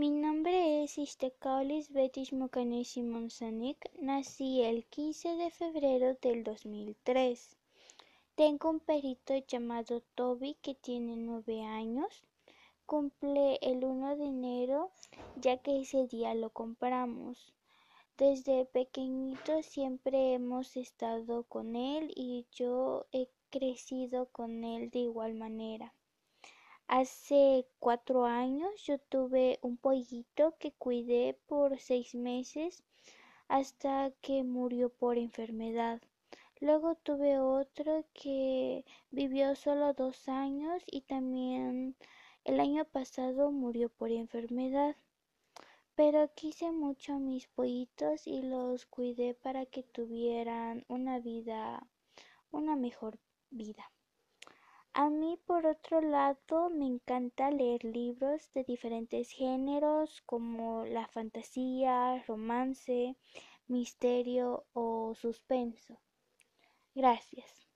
Mi nombre es Istekaolis Betis Mokanesi Monsanik. Nací el 15 de febrero del 2003. Tengo un perrito llamado Toby que tiene nueve años. Cumple el 1 de enero ya que ese día lo compramos. Desde pequeñito siempre hemos estado con él y yo he crecido con él de igual manera. Hace cuatro años yo tuve un pollito que cuidé por seis meses hasta que murió por enfermedad. Luego tuve otro que vivió solo dos años y también el año pasado murió por enfermedad pero quise mucho a mis pollitos y los cuidé para que tuvieran una vida, una mejor vida. A mí, por otro lado, me encanta leer libros de diferentes géneros como la fantasía, romance, misterio o suspenso. Gracias.